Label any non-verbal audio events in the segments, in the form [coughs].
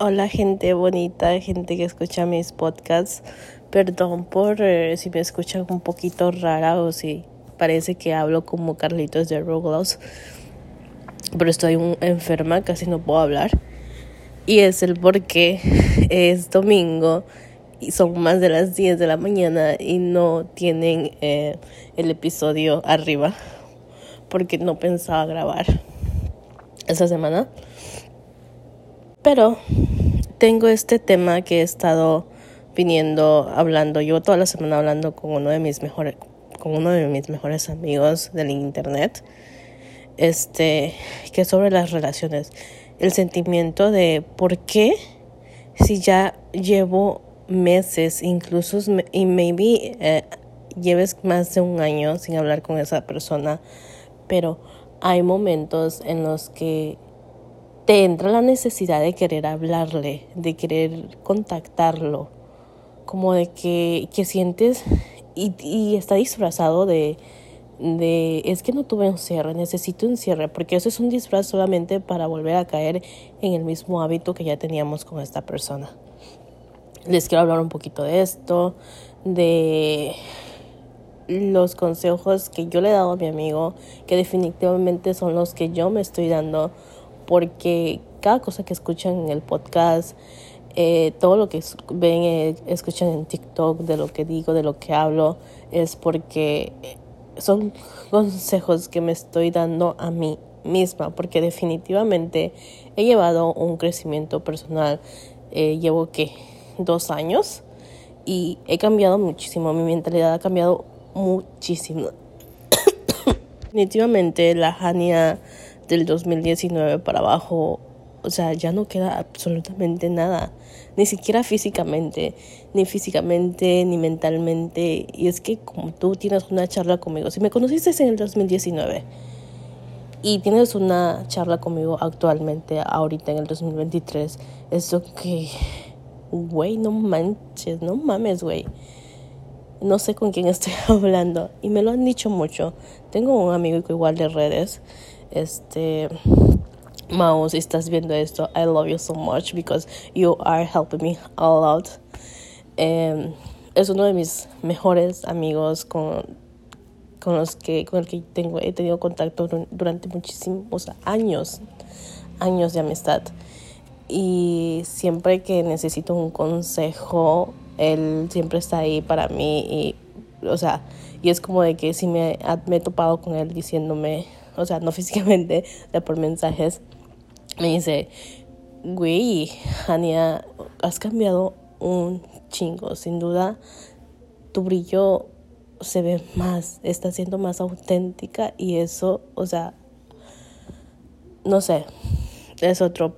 Hola gente bonita, gente que escucha mis podcasts. Perdón por eh, si me escuchan un poquito rara o si parece que hablo como Carlitos de Roblox. Pero estoy enferma, casi no puedo hablar. Y es el porque es domingo y son más de las 10 de la mañana y no tienen eh, el episodio arriba porque no pensaba grabar esa semana. Pero tengo este tema que he estado viniendo hablando, yo toda la semana hablando con uno de mis mejores con uno de mis mejores amigos del internet. Este, que es sobre las relaciones, el sentimiento de por qué si ya llevo meses, incluso y maybe eh, lleves más de un año sin hablar con esa persona, pero hay momentos en los que te entra la necesidad de querer hablarle, de querer contactarlo, como de que, que sientes y, está disfrazado de, de es que no tuve un cierre, necesito un cierre, porque eso es un disfraz solamente para volver a caer en el mismo hábito que ya teníamos con esta persona. Les quiero hablar un poquito de esto, de los consejos que yo le he dado a mi amigo, que definitivamente son los que yo me estoy dando, porque cada cosa que escuchan en el podcast, eh, todo lo que ven, eh, escuchan en TikTok, de lo que digo, de lo que hablo, es porque son consejos que me estoy dando a mí misma, porque definitivamente he llevado un crecimiento personal, eh, llevo que dos años y he cambiado muchísimo, mi mentalidad ha cambiado muchísimo. [coughs] Definitivamente la Jania del 2019 para abajo, o sea, ya no queda absolutamente nada, ni siquiera físicamente, ni físicamente, ni mentalmente. Y es que como tú tienes una charla conmigo, si me conociste en el 2019 y tienes una charla conmigo actualmente, ahorita en el 2023, eso que, güey, no manches, no mames, güey no sé con quién estoy [laughs] hablando y me lo han dicho mucho. Tengo un amigo igual de redes, este Mao, si estás viendo esto, I love you so much because you are helping me a lot. Em, es uno de mis mejores amigos con, con los que con el que tengo he tenido contacto durante muchísimos años, años de amistad. Y siempre que necesito un consejo él siempre está ahí para mí y, o sea, y es como de que si me, me he topado con él diciéndome, o sea, no [laughs] físicamente, de por mensajes, me dice, güey, Ania, has cambiado un chingo, sin duda, tu brillo se ve más, está siendo más auténtica y eso, o sea, no sé, es otro,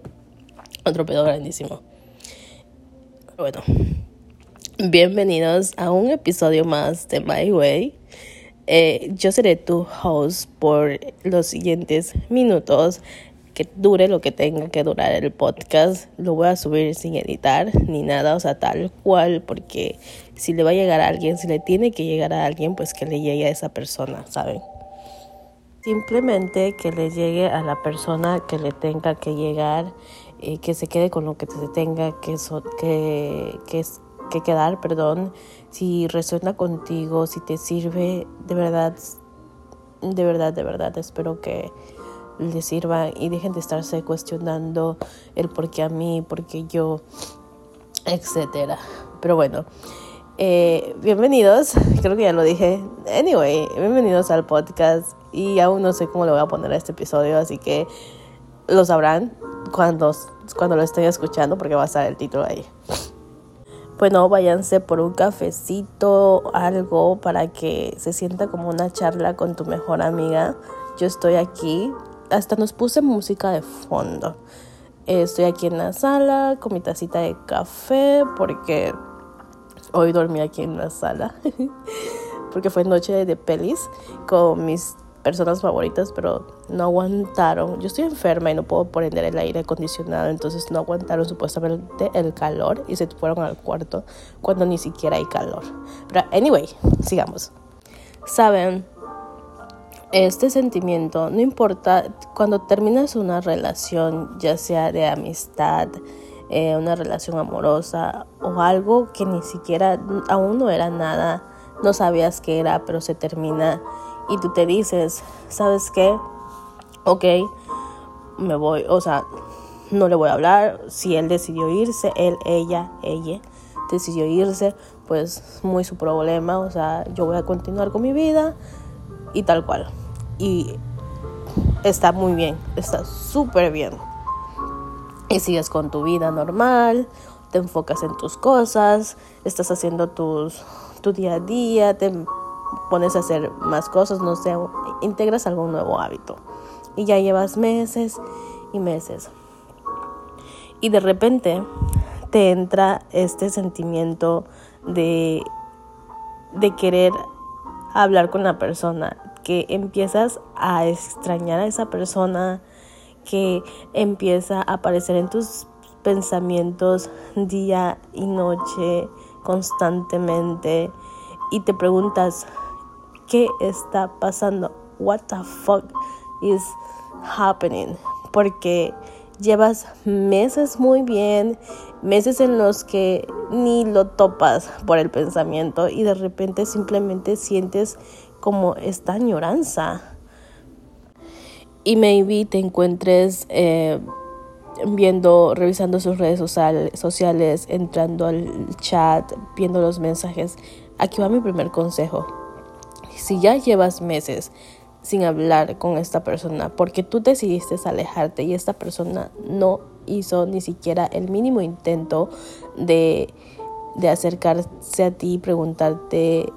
otro pedo grandísimo. Bueno, Bienvenidos a un episodio más de My Way. Eh, yo seré tu host por los siguientes minutos, que dure lo que tenga que durar el podcast. Lo voy a subir sin editar ni nada, o sea, tal cual, porque si le va a llegar a alguien, si le tiene que llegar a alguien, pues que le llegue a esa persona, ¿saben? Simplemente que le llegue a la persona que le tenga que llegar, eh, que se quede con lo que se tenga que, que, que, que quedar, perdón, si resuena contigo, si te sirve, de verdad, de verdad, de verdad, espero que les sirva y dejen de estarse cuestionando el por qué a mí, por qué yo, etcétera. Pero bueno, eh, bienvenidos, [laughs] creo que ya lo dije. Anyway, bienvenidos al podcast y aún no sé cómo le voy a poner a este episodio, así que lo sabrán cuando, cuando lo estén escuchando porque va a estar el título ahí bueno, váyanse por un cafecito, algo para que se sienta como una charla con tu mejor amiga. Yo estoy aquí, hasta nos puse música de fondo. Estoy aquí en la sala con mi tacita de café porque hoy dormí aquí en la sala. [laughs] porque fue noche de pelis con mis personas favoritas, pero no aguantaron. Yo estoy enferma y no puedo prender el aire acondicionado, entonces no aguantaron supuestamente el calor y se fueron al cuarto cuando ni siquiera hay calor. Pero anyway, sigamos. Saben, este sentimiento, no importa, cuando terminas una relación, ya sea de amistad, eh, una relación amorosa o algo que ni siquiera aún no era nada, no sabías qué era, pero se termina y tú te dices, ¿sabes qué? Ok, me voy, o sea, no le voy a hablar. Si él decidió irse, él, ella, ella decidió irse, pues muy su problema, o sea, yo voy a continuar con mi vida y tal cual. Y está muy bien, está súper bien. Y sigues con tu vida normal, te enfocas en tus cosas, estás haciendo tus, tu día a día, te pones a hacer más cosas, no sé, integras algún nuevo hábito. Y ya llevas meses y meses. Y de repente te entra este sentimiento de, de querer hablar con la persona, que empiezas a extrañar a esa persona, que empieza a aparecer en tus pensamientos día y noche constantemente y te preguntas qué está pasando, what the fuck is happening, porque llevas meses muy bien, meses en los que ni lo topas por el pensamiento y de repente simplemente sientes como esta añoranza. Y maybe te encuentres eh, viendo, revisando sus redes sociales, entrando al chat, viendo los mensajes. Aquí va mi primer consejo. Si ya llevas meses sin hablar con esta persona porque tú decidiste alejarte y esta persona no hizo ni siquiera el mínimo intento de, de acercarse a ti y preguntarte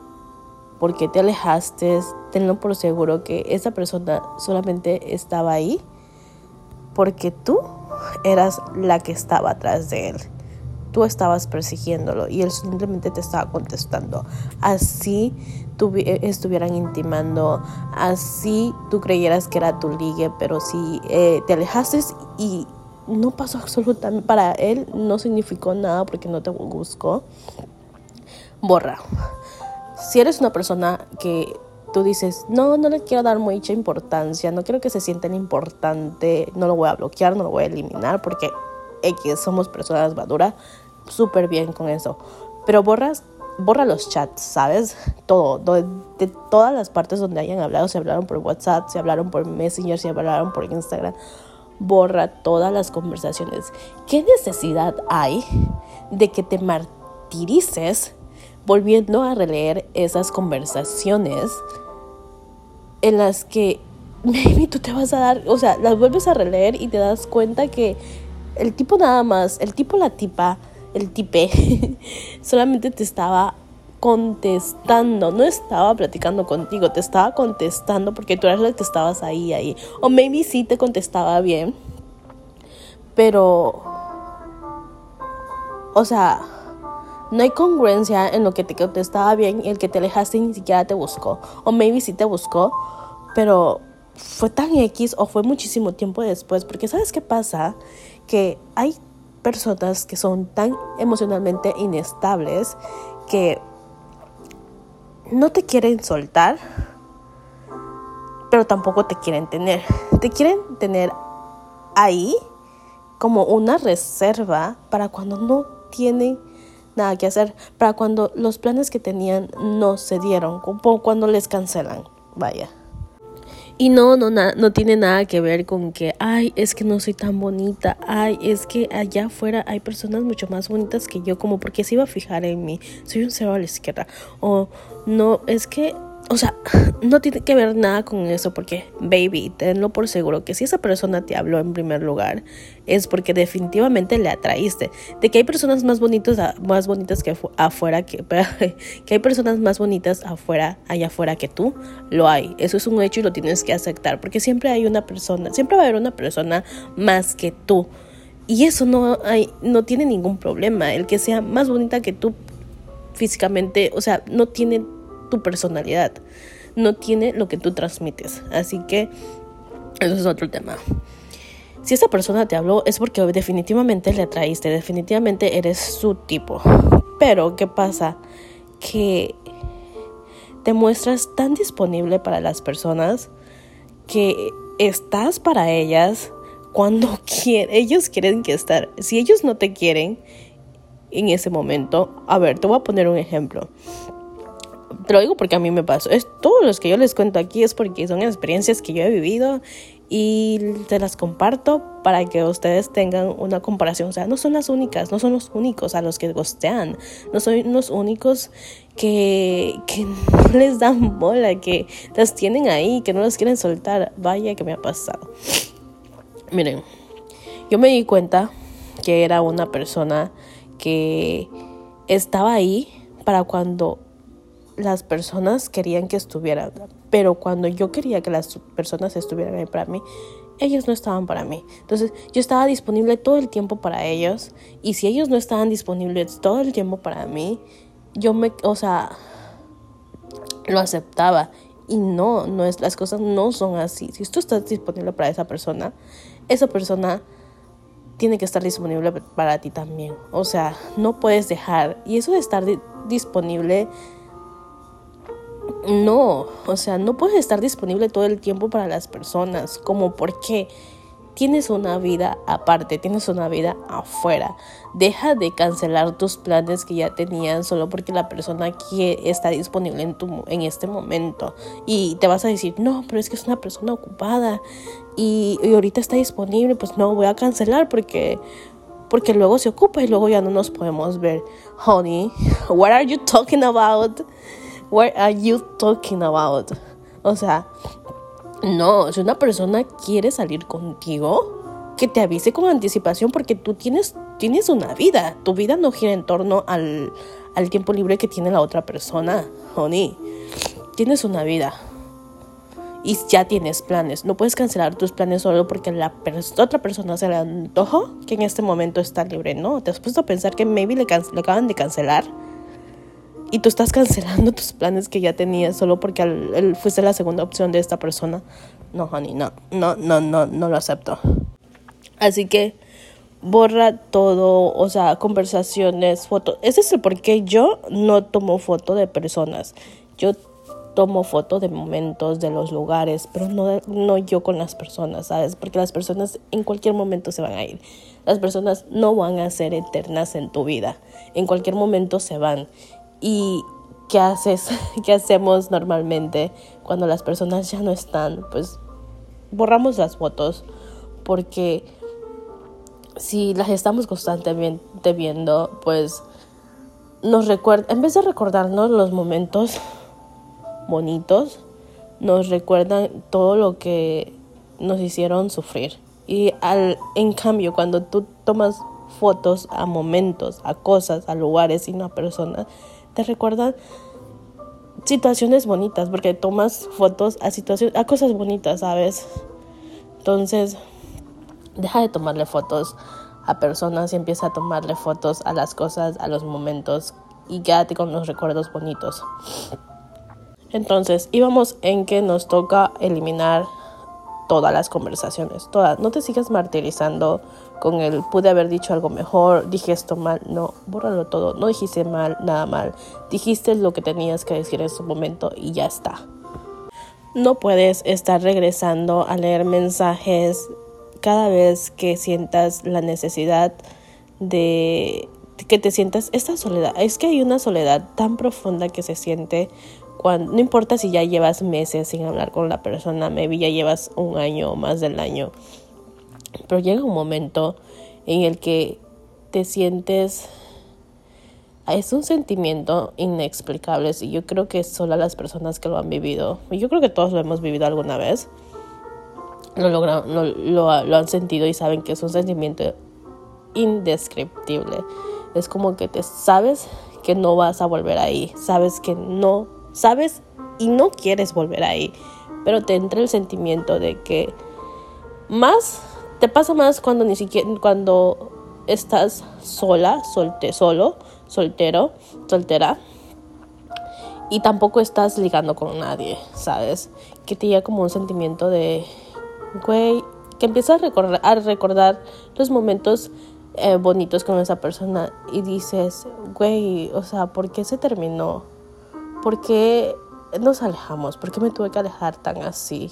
por qué te alejaste, tenlo por seguro que esa persona solamente estaba ahí porque tú eras la que estaba atrás de él tú estabas persiguiéndolo y él simplemente te estaba contestando. Así eh, estuvieran intimando, así tú creyeras que era tu ligue, pero si eh, te alejaste y no pasó absolutamente, para él no significó nada porque no te buscó, borra. Si eres una persona que tú dices, no, no le quiero dar mucha importancia, no quiero que se sientan importante, no lo voy a bloquear, no lo voy a eliminar porque Somos personas maduras, súper bien con eso. Pero borras, borra los chats, ¿sabes? Todo, de, todas las partes donde hayan hablado, si hablaron por WhatsApp, si hablaron por Messenger, si hablaron por Instagram, borra todas las conversaciones. ¿Qué necesidad hay de que te martirices volviendo a releer esas conversaciones en las que [laughs] maybe tú te vas a dar, o sea, las vuelves a releer y te das cuenta que el tipo nada más, el tipo la tipa, el tipe, [laughs] solamente te estaba contestando, no estaba platicando contigo, te estaba contestando porque tú eras la que estabas ahí, ahí. O maybe sí te contestaba bien, pero, o sea, no hay congruencia en lo que te contestaba bien y el que te alejaste ni siquiera te buscó. O maybe sí te buscó, pero fue tan X o fue muchísimo tiempo después, porque ¿sabes qué pasa? Que hay personas que son tan emocionalmente inestables que no te quieren soltar, pero tampoco te quieren tener. Te quieren tener ahí como una reserva para cuando no tienen nada que hacer, para cuando los planes que tenían no se dieron, como cuando les cancelan. Vaya. Y no, no, no tiene nada que ver con que, ay, es que no soy tan bonita, ay, es que allá afuera hay personas mucho más bonitas que yo, como porque se iba a fijar en mí, soy un cero a la izquierda, o no, es que o sea, [laughs] no tiene que ver nada con eso porque, baby, tenlo por seguro que si esa persona te habló en primer lugar es porque definitivamente le atraíste. De que hay personas más bonitas, más bonitas que afuera, que, [laughs] que hay personas más bonitas afuera, allá afuera que tú, lo hay. Eso es un hecho y lo tienes que aceptar porque siempre hay una persona, siempre va a haber una persona más que tú. Y eso no, hay, no tiene ningún problema. El que sea más bonita que tú físicamente, o sea, no tiene tu personalidad, no tiene lo que tú transmites. Así que eso es otro tema. Si esa persona te habló es porque definitivamente le atraíste, definitivamente eres su tipo. Pero, ¿qué pasa? Que te muestras tan disponible para las personas que estás para ellas cuando [laughs] ellos quieren que estar, si ellos no te quieren en ese momento, a ver, te voy a poner un ejemplo. Te lo digo porque a mí me pasó. Es, todos los que yo les cuento aquí es porque son experiencias que yo he vivido y te las comparto para que ustedes tengan una comparación. O sea, no son las únicas, no son los únicos a los que gostean, no son los únicos que, que no [laughs] les dan bola, que las tienen ahí, que no las quieren soltar. Vaya que me ha pasado. Miren, yo me di cuenta que era una persona que estaba ahí para cuando las personas querían que estuvieran, pero cuando yo quería que las personas estuvieran ahí para mí, ellos no estaban para mí. Entonces yo estaba disponible todo el tiempo para ellos y si ellos no estaban disponibles todo el tiempo para mí, yo me, o sea, lo aceptaba. Y no, no es, las cosas no son así. Si tú estás disponible para esa persona, esa persona tiene que estar disponible para ti también. O sea, no puedes dejar. Y eso de estar disponible, no. O sea, no puedes estar disponible todo el tiempo para las personas. Como porque tienes una vida aparte, tienes una vida afuera. Deja de cancelar tus planes que ya tenían solo porque la persona que está disponible en, tu, en este momento. Y te vas a decir, no, pero es que es una persona ocupada y, ahorita está disponible, pues no, voy a cancelar porque, porque luego se ocupa y luego ya no nos podemos ver. Honey, [laughs] what are you talking about? What are you talking about? O sea, no, si una persona quiere salir contigo, que te avise con anticipación porque tú tienes, tienes una vida. Tu vida no gira en torno al, al tiempo libre que tiene la otra persona, honey. Tienes una vida. Y ya tienes planes. No puedes cancelar tus planes solo porque la otra persona se le antojó que en este momento está libre. No, te has puesto a pensar que maybe le, le acaban de cancelar y tú estás cancelando [laughs] tus planes que ya tenías solo porque él fuiste la segunda opción de esta persona. No, honey, no, no, no, no, no lo acepto. Así que borra todo, o sea, conversaciones, fotos. Ese es el por qué yo no tomo foto de personas. Yo tomo foto de momentos, de los lugares, pero no, no yo con las personas, ¿sabes? Porque las personas en cualquier momento se van a ir. Las personas no van a ser eternas en tu vida. En cualquier momento se van. ¿Y qué haces? [laughs] ¿Qué hacemos normalmente cuando las personas ya no están? Pues borramos las fotos porque si las estamos constantemente viendo, pues nos recuerda, en vez de recordarnos los momentos [laughs] bonitos, nos recuerdan todo lo que nos hicieron sufrir. Y al, en cambio, cuando tú tomas fotos a momentos, a cosas, a lugares y no a personas, te recuerdan situaciones bonitas, porque tomas fotos a situaciones, a cosas bonitas, ¿sabes? Entonces, deja de tomarle fotos a personas y empieza a tomarle fotos a las cosas, a los momentos y quédate con los recuerdos bonitos. Entonces, íbamos en que nos toca eliminar todas las conversaciones, todas. No te sigas martirizando con el pude haber dicho algo mejor, dije esto mal. No, bórralo todo. No dijiste mal, nada mal. Dijiste lo que tenías que decir en su momento y ya está. No puedes estar regresando a leer mensajes cada vez que sientas la necesidad de que te sientas esta soledad. Es que hay una soledad tan profunda que se siente no importa si ya llevas meses sin hablar con la persona, maybe ya llevas un año o más del año, pero llega un momento en el que te sientes es un sentimiento inexplicable y yo creo que solo las personas que lo han vivido, yo creo que todos lo hemos vivido alguna vez, lo, logran, lo, lo, lo, han sentido y saben que es un sentimiento indescriptible. Es como que te sabes que no vas a volver ahí, sabes que no sabes y no quieres volver ahí, pero te entra el sentimiento de que más te pasa más cuando ni siquiera cuando estás sola, solte, solo, soltero, soltera y tampoco estás ligando con nadie, ¿sabes? Que te llega como un sentimiento de güey, que empiezas a recordar, a recordar los momentos eh, bonitos con esa persona y dices, güey, o sea, ¿por qué se terminó? ¿Por qué nos alejamos? ¿Por qué me tuve que alejar tan así?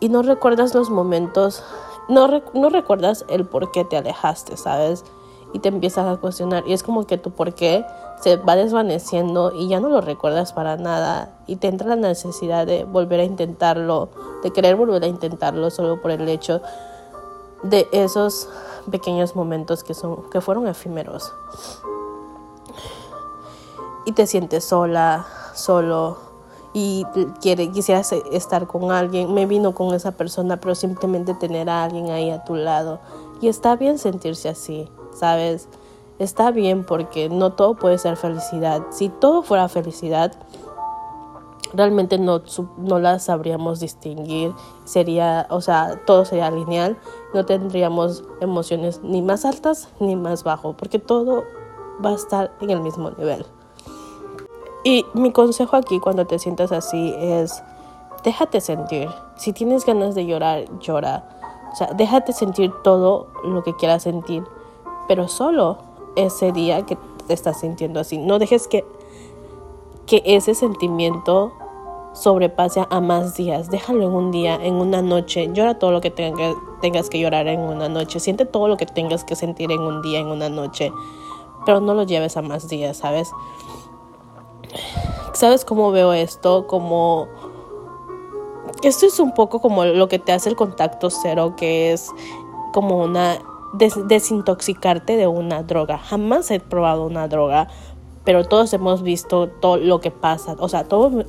Y no recuerdas los momentos no, no recuerdas el por qué te alejaste, ¿sabes? Y te empiezas a cuestionar y es como que tu por qué se va desvaneciendo y ya no lo recuerdas para nada y te entra la necesidad de volver a intentarlo, de querer volver a intentarlo solo por el hecho de esos pequeños momentos que son que fueron efímeros. Y te sientes sola, solo y quiere, quisieras estar con alguien, me vino con esa persona, pero simplemente tener a alguien ahí a tu lado. Y está bien sentirse así, ¿sabes? Está bien porque no todo puede ser felicidad. Si todo fuera felicidad, realmente no, no la sabríamos distinguir. Sería, o sea, todo sería lineal. No tendríamos emociones ni más altas ni más bajo, porque todo va a estar en el mismo nivel. Y mi consejo aquí cuando te sientas así es, déjate sentir. Si tienes ganas de llorar, llora. O sea, déjate sentir todo lo que quieras sentir, pero solo ese día que te estás sintiendo así. No dejes que, que ese sentimiento sobrepase a más días. Déjalo en un día, en una noche. Llora todo lo que tengas que llorar en una noche. Siente todo lo que tengas que sentir en un día, en una noche. Pero no lo lleves a más días, ¿sabes? ¿Sabes cómo veo esto? Como... Esto es un poco como lo que te hace el contacto cero, que es como una desintoxicarte de una droga. Jamás he probado una droga, pero todos hemos visto todo lo que pasa. O sea, todos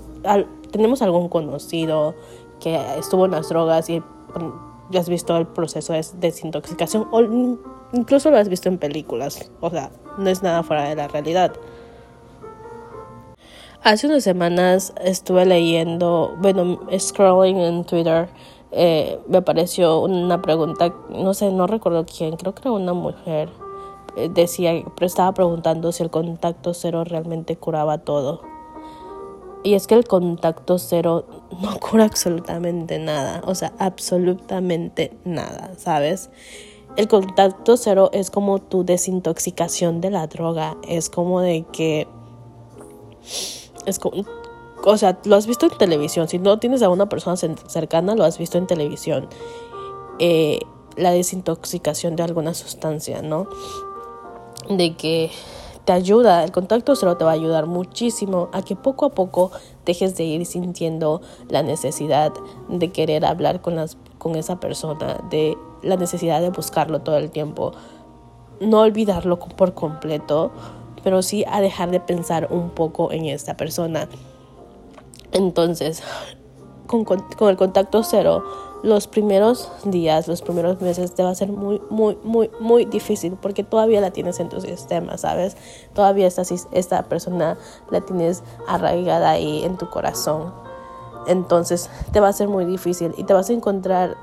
tenemos algún conocido que estuvo en las drogas y ya has visto el proceso de desintoxicación o incluso lo has visto en películas. O sea, no es nada fuera de la realidad. Hace unas semanas estuve leyendo, bueno, scrolling en Twitter, eh, me apareció una pregunta, no sé, no recuerdo quién, creo que era una mujer, eh, decía, pero estaba preguntando si el contacto cero realmente curaba todo. Y es que el contacto cero [laughs] no cura absolutamente nada, o sea, absolutamente nada, ¿sabes? El contacto cero es como tu desintoxicación de la droga, es como de que es como, o sea, lo has visto en televisión. Si no tienes a una persona cercana, lo has visto en televisión. Eh, la desintoxicación de alguna sustancia, ¿no? De que te ayuda, el contacto cero te va a ayudar muchísimo a que poco a poco dejes de ir sintiendo la necesidad de querer hablar con, las, con esa persona, de la necesidad de buscarlo todo el tiempo. No olvidarlo por completo, pero sí a dejar de pensar un poco en esta persona. Entonces, con, el contacto cero, los primeros días, los primeros meses te va a ser muy, muy, muy, muy difícil porque todavía la tienes en tu sistema, ¿sabes? Todavía esta, esta persona la tienes arraigada ahí en tu corazón. Entonces te va a ser muy difícil y te vas a encontrar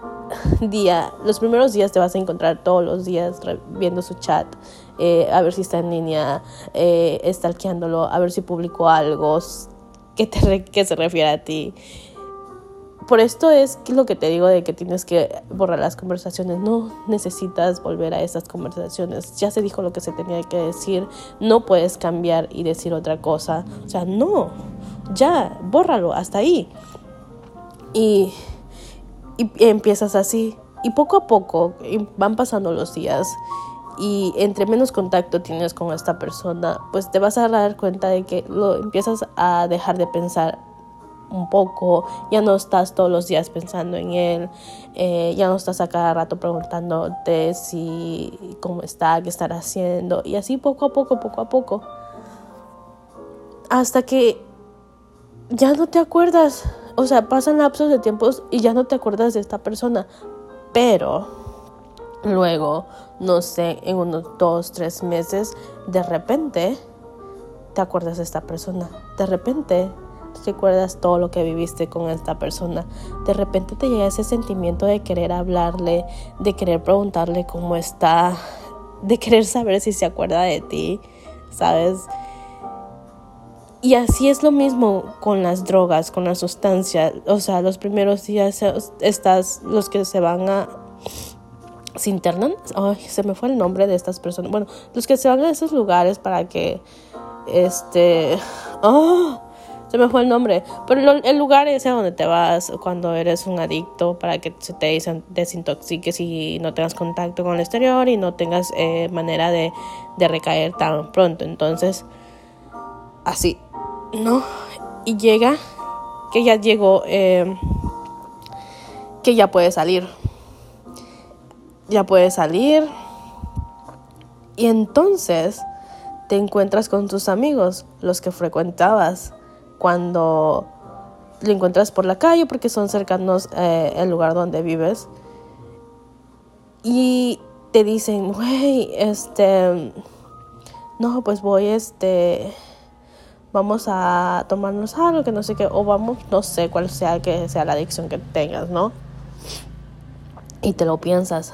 día, los primeros días te vas a encontrar todos los días viendo su chat, eh, a ver si está en línea, eh, stalkeándolo, a ver si publicó algo que, te, que se refiere a ti. Por esto es lo que te digo de que tienes que borrar las conversaciones. No necesitas volver a esas conversaciones. Ya se dijo lo que se tenía que decir. No puedes cambiar y decir otra cosa. O sea, no. Ya, bórralo hasta ahí. Y y empiezas así. Y poco a poco van pasando los días y entre menos contacto tienes con esta persona, pues te vas a dar cuenta de que lo empiezas a dejar de pensar un poco, ya no estás todos los días pensando en él, eh, ya no estás a cada rato preguntándote si cómo está, qué estará haciendo, y así poco a poco, poco a poco, hasta que ya no te acuerdas o sea, pasan lapsos de tiempos y ya no te acuerdas de esta persona. Pero luego, no sé, en unos dos, tres meses, de repente te acuerdas de esta persona. De repente te acuerdas todo lo que viviste con esta persona. De repente te llega ese sentimiento de querer hablarle, de querer preguntarle cómo está, de querer saber si se acuerda de ti, ¿sabes? Y así es lo mismo con las drogas, con las sustancias. O sea, los primeros días estás, los que se van a se internan, ay, se me fue el nombre de estas personas. Bueno, los que se van a esos lugares para que, este, oh, se me fue el nombre, pero el lugar ese donde te vas cuando eres un adicto para que se te desintoxiques y no tengas contacto con el exterior y no tengas eh, manera de, de recaer tan pronto. Entonces, así, ¿no? Y llega, que ya llegó, eh, que ya puede salir. Ya puede salir. Y entonces te encuentras con tus amigos, los que frecuentabas cuando lo encuentras por la calle porque son cercanos eh, al lugar donde vives. Y te dicen, güey, este, no, pues voy, este, vamos a tomarnos algo, que no sé qué, o vamos, no sé cuál sea que sea la adicción que tengas, ¿no? Y te lo piensas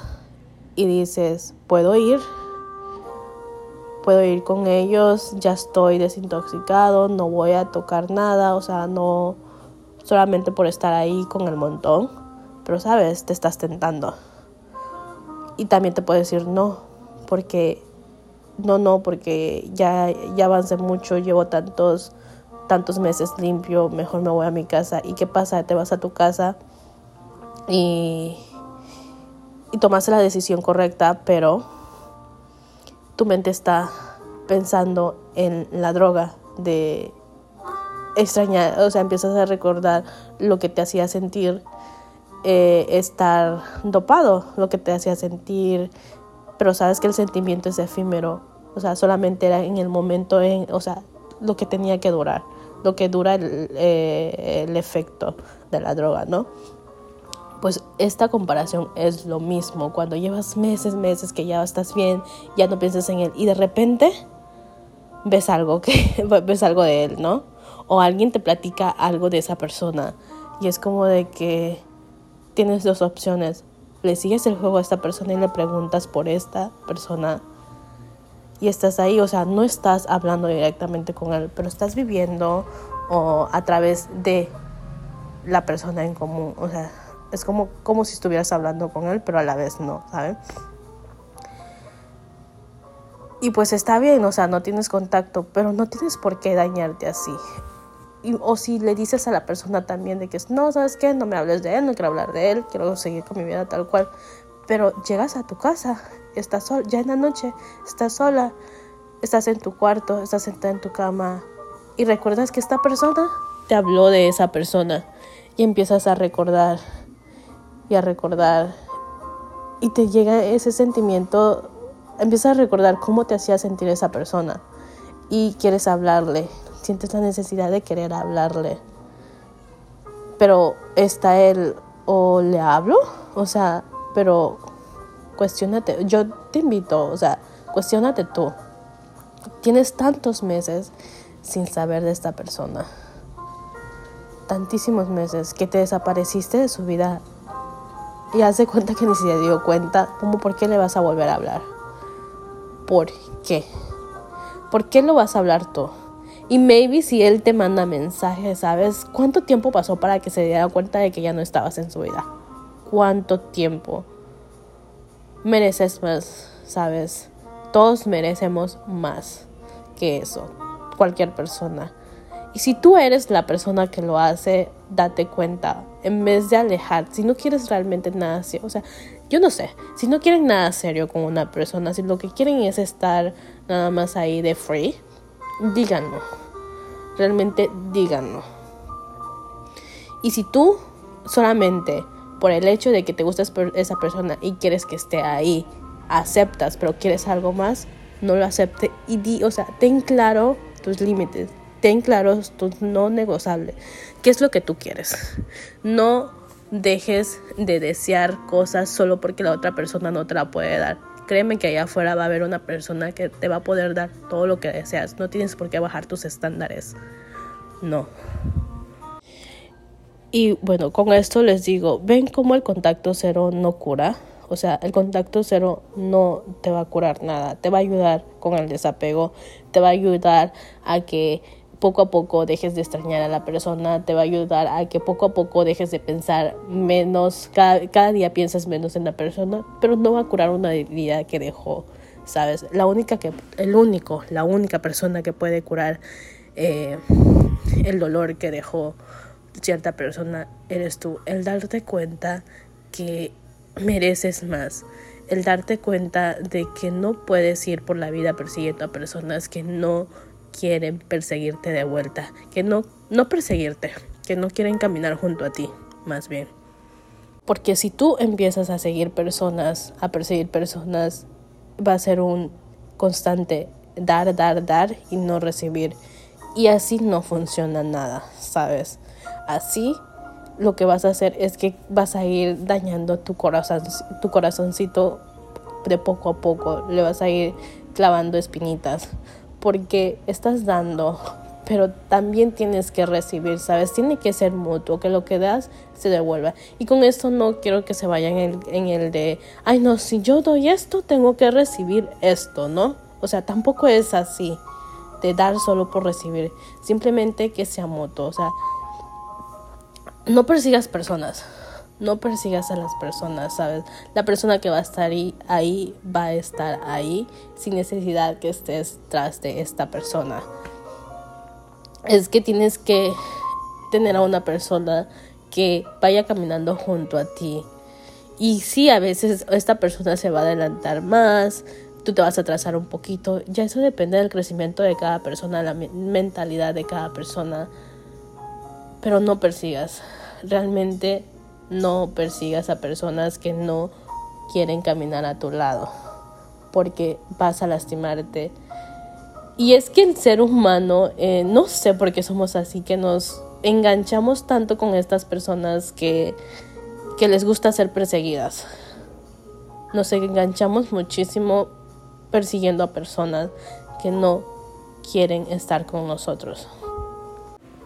y dices, ¿puedo ir? puedo ir con ellos, ya estoy desintoxicado, no voy a tocar nada, o sea, no solamente por estar ahí con el montón, pero sabes, te estás tentando. Y también te puedo decir no, porque no, no, porque ya, ya avancé mucho, llevo tantos, tantos meses limpio, mejor me voy a mi casa. ¿Y qué pasa? Te vas a tu casa y, y tomas la decisión correcta, pero tu mente está pensando en la droga, de extrañar, o sea, empiezas a recordar lo que te hacía sentir eh, estar dopado, lo que te hacía sentir, pero sabes que el sentimiento es efímero, o sea, solamente era en el momento, en, o sea, lo que tenía que durar, lo que dura el, eh, el efecto de la droga, ¿no? Pues esta comparación es lo mismo. Cuando llevas meses, meses que ya estás bien, ya no piensas en él y de repente ves algo que [laughs] ves algo de él, ¿no? O alguien te platica algo de esa persona y es como de que tienes dos opciones. Le sigues el juego a esta persona y le preguntas por esta persona y estás ahí, o sea, no estás hablando directamente con él, pero estás viviendo o a través de la persona en común, o sea, es como, como si estuvieras hablando con él, pero a la vez no, ¿saben? Y pues está bien, o sea, no tienes contacto, pero no tienes por qué dañarte así. Y, o si le dices a la persona también de que no, ¿sabes qué? No me hables de él, no quiero hablar de él, quiero seguir con mi vida tal cual. Pero llegas a tu casa, estás sola, ya en la noche, estás sola, estás en tu cuarto, estás sentada en tu cama y recuerdas que esta persona te habló de esa persona y empiezas a recordar y a recordar. Y te llega ese sentimiento, empiezas a recordar cómo te hacía sentir esa persona y quieres hablarle, sientes la necesidad de querer hablarle. Pero está él, o le hablo, o sea, pero cuestionate, yo te invito, o sea, cuestionate tú. Tienes tantos meses sin saber de esta persona. Tantísimos meses que te desapareciste de su vida y hace cuenta que ni se dio cuenta, como por qué le vas a volver a hablar. ¿Por qué? ¿Por qué lo vas a hablar tú? Y maybe si él te manda mensajes, ¿sabes? ¿Cuánto tiempo pasó para que se diera cuenta de que ya no estabas en su vida? ¿Cuánto tiempo? Mereces más, ¿sabes? Todos merecemos más que eso. Cualquier persona. Y si tú eres la persona que lo hace, date cuenta. En vez de alejar, si no quieres realmente nada serio, o sea, yo no sé, si no quieren nada serio con una persona, si lo que quieren es estar nada más ahí de free, díganlo. Realmente díganlo. Y si tú solamente por el hecho de que te gusta esa persona y quieres que esté ahí, aceptas, pero quieres algo más, no lo acepte y di, o sea, ten claro tus límites ten claros tus no negociables. ¿Qué es lo que tú quieres? No dejes de desear cosas solo porque la otra persona no te la puede dar. Créeme que allá afuera va a haber una persona que te va a poder dar todo lo que deseas. No tienes por qué bajar tus estándares. No. Y bueno, con esto les digo, ven cómo el contacto cero no cura. O sea, el contacto cero no te va a curar nada. Te va a ayudar con el desapego. Te va a ayudar a que poco a poco dejes de extrañar a la persona, te va a ayudar a que poco a poco dejes de pensar menos, cada, día piensas menos en la persona, pero no va a curar una herida que dejó, ¿sabes? La única que, el único, la única persona que puede curar eh, el dolor que dejó cierta persona eres tú. El darte cuenta que mereces más. El darte cuenta de que no puedes ir por la vida persiguiendo a personas que no quieren perseguirte de vuelta, que no, no perseguirte, que no quieren caminar junto a ti, más bien. Porque si tú empiezas a seguir personas, a perseguir personas, va a ser un constante dar, dar, dar y no recibir. Y así no funciona nada, ¿sabes? Así lo que vas a hacer es que vas a ir dañando tu corazón, tu corazoncito de poco a poco, le vas a ir clavando espinitas, porque estás dando, pero también tienes que recibir, ¿sabes? Tiene que ser mutuo, que lo que das se devuelva. Y con esto no quiero que se vayan en el, en el de, ay no, si yo doy esto, tengo que recibir esto, ¿no? O sea, tampoco es así, de dar solo por recibir, simplemente que sea mutuo, o sea, no persigas personas, no persigas a las personas, ¿sabes? La persona que va a estar ahí, va a estar ahí sin necesidad que estés tras de esta persona. Es que tienes que tener a una persona que vaya caminando junto a ti. Y sí, a veces esta persona se va a adelantar más, tú te vas a atrasar un poquito. Ya eso depende del crecimiento de cada persona, la mentalidad de cada persona. Pero no persigas. Realmente no persigas a personas que no quieren caminar a tu lado. Porque vas a lastimarte. Y es que el ser humano, eh, no sé por qué somos así, que nos enganchamos tanto con estas personas que, que les gusta ser perseguidas. Nos enganchamos muchísimo persiguiendo a personas que no quieren estar con nosotros.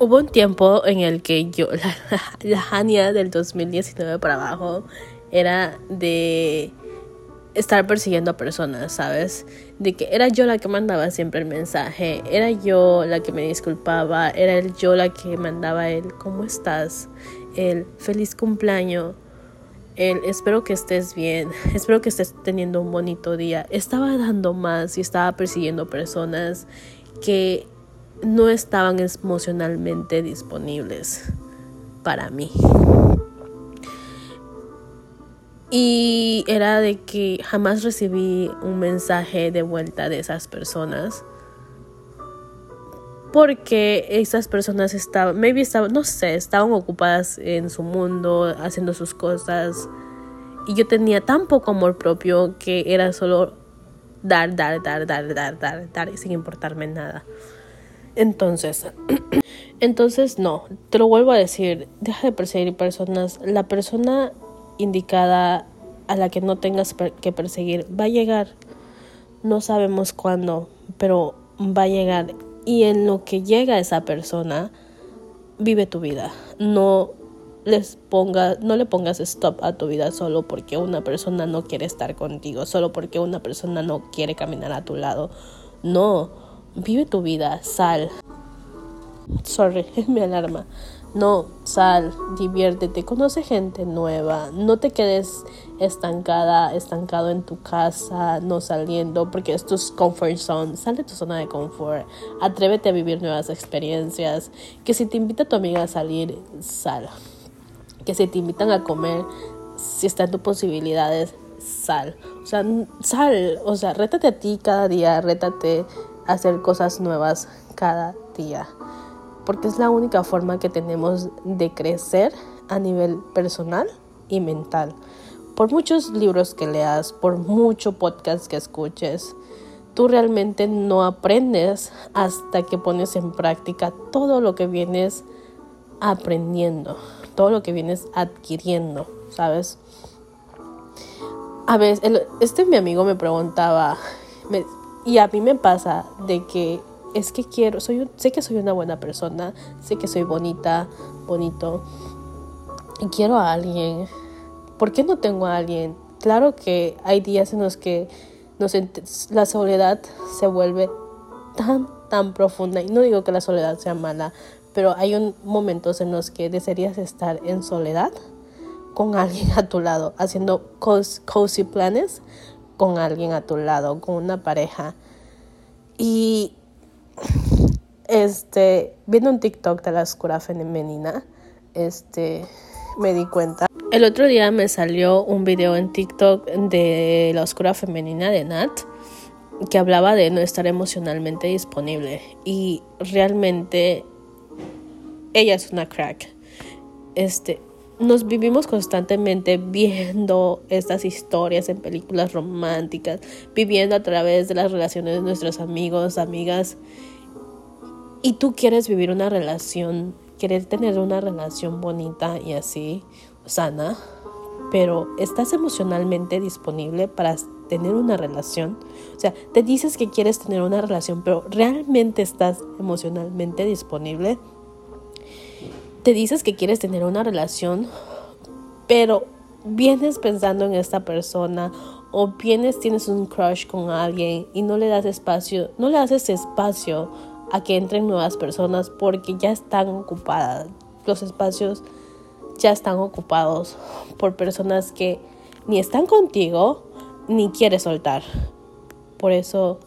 Hubo un tiempo en el que yo, [laughs] la, Hania del 2019 para abajo, era de estar persiguiendo a personas, ¿sabes? De que era yo la que mandaba siempre el mensaje, era yo la que me disculpaba, era yo la que mandaba el ¿cómo estás? El feliz cumpleaños, el espero que estés bien, espero que estés teniendo un bonito día. Estaba dando más y estaba persiguiendo personas que no estaban emocionalmente disponibles para mí. Y era de que jamás recibí un mensaje de vuelta de esas personas. Porque esas personas estaban, maybe estaban, no sé, estaban ocupadas en su mundo, haciendo sus cosas. Y yo tenía tan poco amor propio que era solo dar, dar, dar, dar, dar, dar, dar, sin importarme nada. Entonces, [clears throat] entonces no, te lo vuelvo a decir, deja de perseguir personas. La persona indicada a la que no tengas que perseguir va a llegar. No sabemos cuándo, pero va a llegar. Y en lo que llega esa persona, vive tu vida. No les ponga, no le pongas stop a tu vida solo porque una persona no quiere estar contigo, solo porque una persona no quiere caminar a tu lado. No, vive tu vida, sal. Sorry, [laughs] es mi alarma. No, sal, diviértete, conoce gente nueva, no te quedes estancada, estancado en tu casa, no saliendo, porque esto es comfort zone, sal de tu zona de confort, atrévete a vivir nuevas experiencias, que si te invita tu amiga a salir, sal, que si te invitan a comer, si está en tus posibilidades, sal, o sea, sal, o sea, rétate a ti cada día, rétate hacer cosas nuevas cada día porque es la única forma que tenemos de crecer a nivel personal y mental. Por muchos libros que leas, por mucho podcast que escuches, tú realmente no aprendes hasta que pones en práctica todo lo que vienes aprendiendo, todo lo que vienes adquiriendo, ¿sabes? A veces, este mi amigo me preguntaba, y a mí me pasa de que es que quiero, soy, sé que soy una buena persona, sé que soy bonita, bonito, y quiero a alguien. ¿Por qué no tengo a alguien? Claro que hay días en los que la soledad se vuelve tan, tan profunda. Y no digo que la soledad sea mala, pero hay un, momentos en los que desearías estar en soledad con alguien a tu lado, haciendo cozy planes con alguien a tu lado, con una pareja. Y este, viendo un TikTok de la oscura femenina, este, me di cuenta. El otro día me salió un video en TikTok de la oscura femenina de Nat que hablaba de no estar emocionalmente disponible y realmente ella es una crack. Este, nos vivimos constantemente viendo estas historias en películas románticas, viviendo a través de las relaciones de nuestros amigos, amigas. Y tú quieres vivir una relación, quieres tener una relación bonita y así, sana, pero estás emocionalmente disponible para tener una relación. O sea, te dices que quieres tener una relación, pero realmente estás emocionalmente disponible te dices que quieres tener una relación, pero vienes pensando en esta persona o vienes, tienes un crush con alguien y no le das espacio, no le haces espacio a que entren nuevas personas porque ya están ocupadas. Los espacios ya están ocupados por personas que ni están contigo ni quieres soltar. Por eso,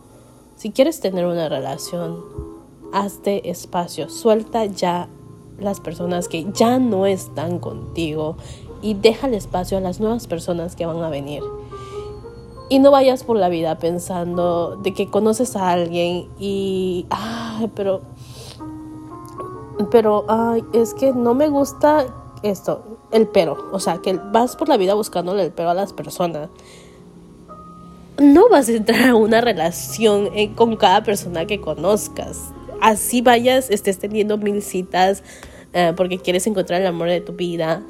si quieres tener una relación, hazte espacio, suelta ya las personas que ya no están contigo y deja el espacio a las nuevas personas que van a venir. Y no vayas por la vida pensando de que conoces a alguien y, ay, pero, pero, ay, es que no me gusta esto, el pero. O sea, que vas por la vida buscándole el pero a las personas. No vas a entrar a una relación eh, con cada persona que conozcas así vayas, estés teniendo mil citas eh, porque quieres encontrar el amor de tu vida,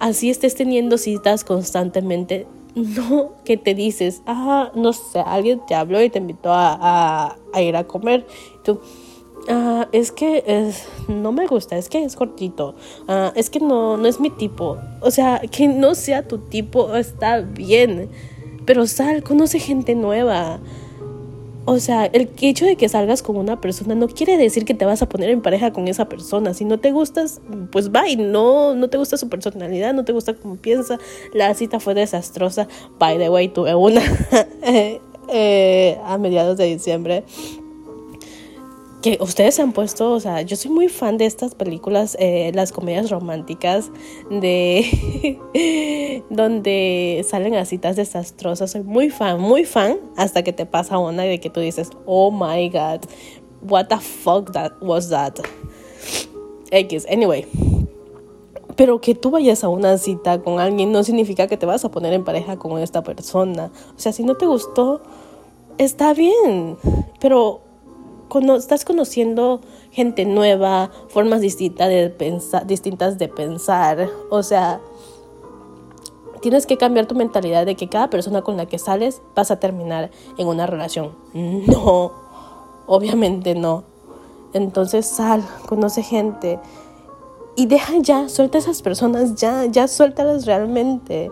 así estés teniendo citas constantemente, no que te dices, ah, no sé, alguien te habló y te invitó a, ir a comer, tú, ah, es que no me gusta, es que es cortito, ah, es que no, no es mi tipo, o sea, que no sea tu tipo está bien, pero sal, conoce gente nueva. O sea, el hecho de que salgas con una persona no quiere decir que te vas a poner en pareja con esa persona. Si no te gustas, pues bye. No, no te gusta su personalidad, no te gusta cómo piensa. La cita fue desastrosa. By the way, tuve una [laughs] eh, a mediados de diciembre que ustedes se han puesto, o sea, yo soy muy fan de estas películas, eh, las comedias románticas, de [laughs] donde salen a citas desastrosas. Soy muy fan, muy fan, hasta que te pasa una de que tú dices, oh my god, what the fuck that was that. X, anyway. Pero que tú vayas a una cita con alguien no significa que te vas a poner en pareja con esta persona. O sea, si no te gustó, está bien. Pero estás conociendo gente nueva, formas distintas de, pensar, distintas de pensar. O sea, tienes que cambiar tu mentalidad de que cada persona con la que sales vas a terminar en una relación. No, obviamente no. Entonces sal, conoce gente y deja ya, suelta a esas personas ya, ya suéltalas realmente.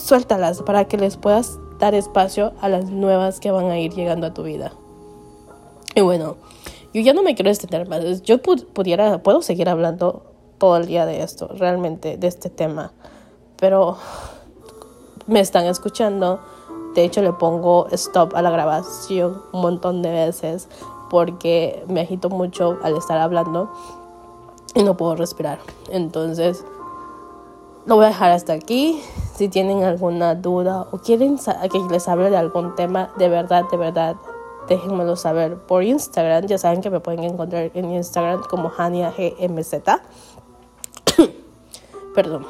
Suéltalas para que les puedas dar espacio a las nuevas que van a ir llegando a tu vida. Y bueno, yo ya no me quiero extender más. Yo pudiera, puedo seguir hablando todo el día de esto, realmente, de este tema. Pero me están escuchando. De hecho, le pongo stop a la grabación un montón de veces porque me agito mucho al estar hablando y no puedo respirar. Entonces, lo voy a dejar hasta aquí. Si tienen alguna duda o quieren que les hable de algún tema, de verdad, de verdad, déjenmelo saber por Instagram. Ya saben que me pueden encontrar en Instagram como Hania GMZ. [coughs] Perdón.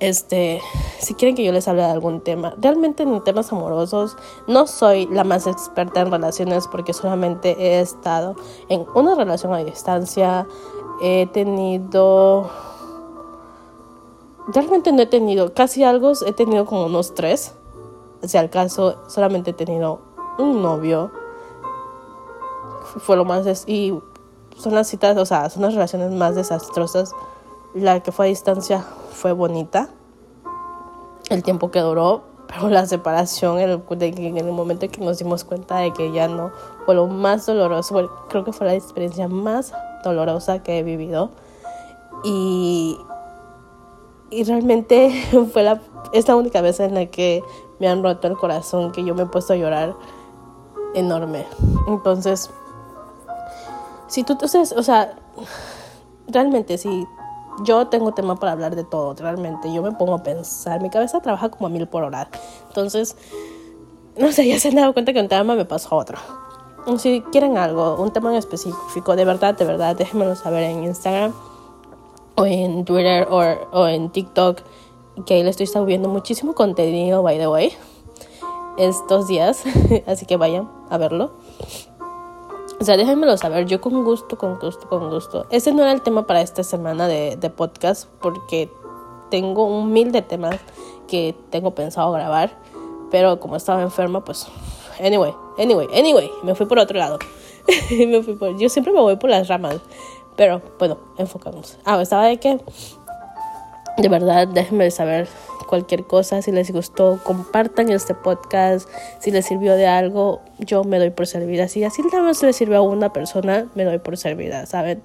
Este, si quieren que yo les hable de algún tema, realmente en temas amorosos no soy la más experta en relaciones porque solamente he estado en una relación a distancia. He tenido realmente no he tenido casi algo, he tenido como unos tres. Si al caso, solamente he tenido un novio fue lo más... y son las citas, o sea, son las relaciones más desastrosas. La que fue a distancia fue bonita, el tiempo que duró, pero la separación, el, en el momento en que nos dimos cuenta de que ya no, fue lo más doloroso, creo que fue la experiencia más dolorosa que he vivido. Y, y realmente [laughs] fue la, es la única vez en la que me han roto el corazón, que yo me he puesto a llorar enorme. Entonces, si tú, entonces, o sea, realmente si yo tengo tema para hablar de todo, realmente yo me pongo a pensar, mi cabeza trabaja como a mil por hora. Entonces, no sé, ya se han dado cuenta que un tema me pasó otro. Si quieren algo, un tema en específico, de verdad, de verdad, déjenmelo saber en Instagram o en Twitter o, o en TikTok, que ahí le estoy subiendo muchísimo contenido, by the way, estos días, [laughs] así que vayan a verlo. O sea, déjenmelo saber, yo con gusto, con gusto, con gusto. Ese no era el tema para esta semana de, de podcast, porque tengo un mil de temas que tengo pensado grabar, pero como estaba enferma, pues, anyway, anyway, anyway, me fui por otro lado. [laughs] me fui por, yo siempre me voy por las ramas. Pero bueno, enfocamos. Ah, estaba de que de verdad déjenme saber cualquier cosa, si les gustó, compartan este podcast, si les sirvió de algo, yo me doy por servida. Si así nada más le sirve a una persona, me doy por servida, ¿saben?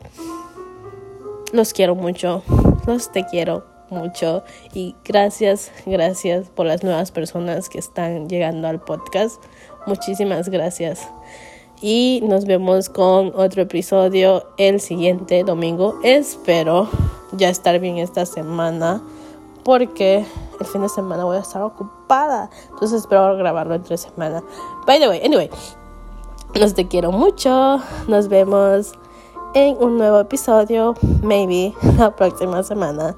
Los quiero mucho, los te quiero mucho y gracias, gracias por las nuevas personas que están llegando al podcast. Muchísimas gracias y nos vemos con otro episodio el siguiente domingo. Espero ya estar bien esta semana porque el fin de semana voy a estar ocupada. Entonces espero grabarlo entre semana. By the way, anyway, nos te quiero mucho. Nos vemos en un nuevo episodio, maybe [laughs] la próxima semana.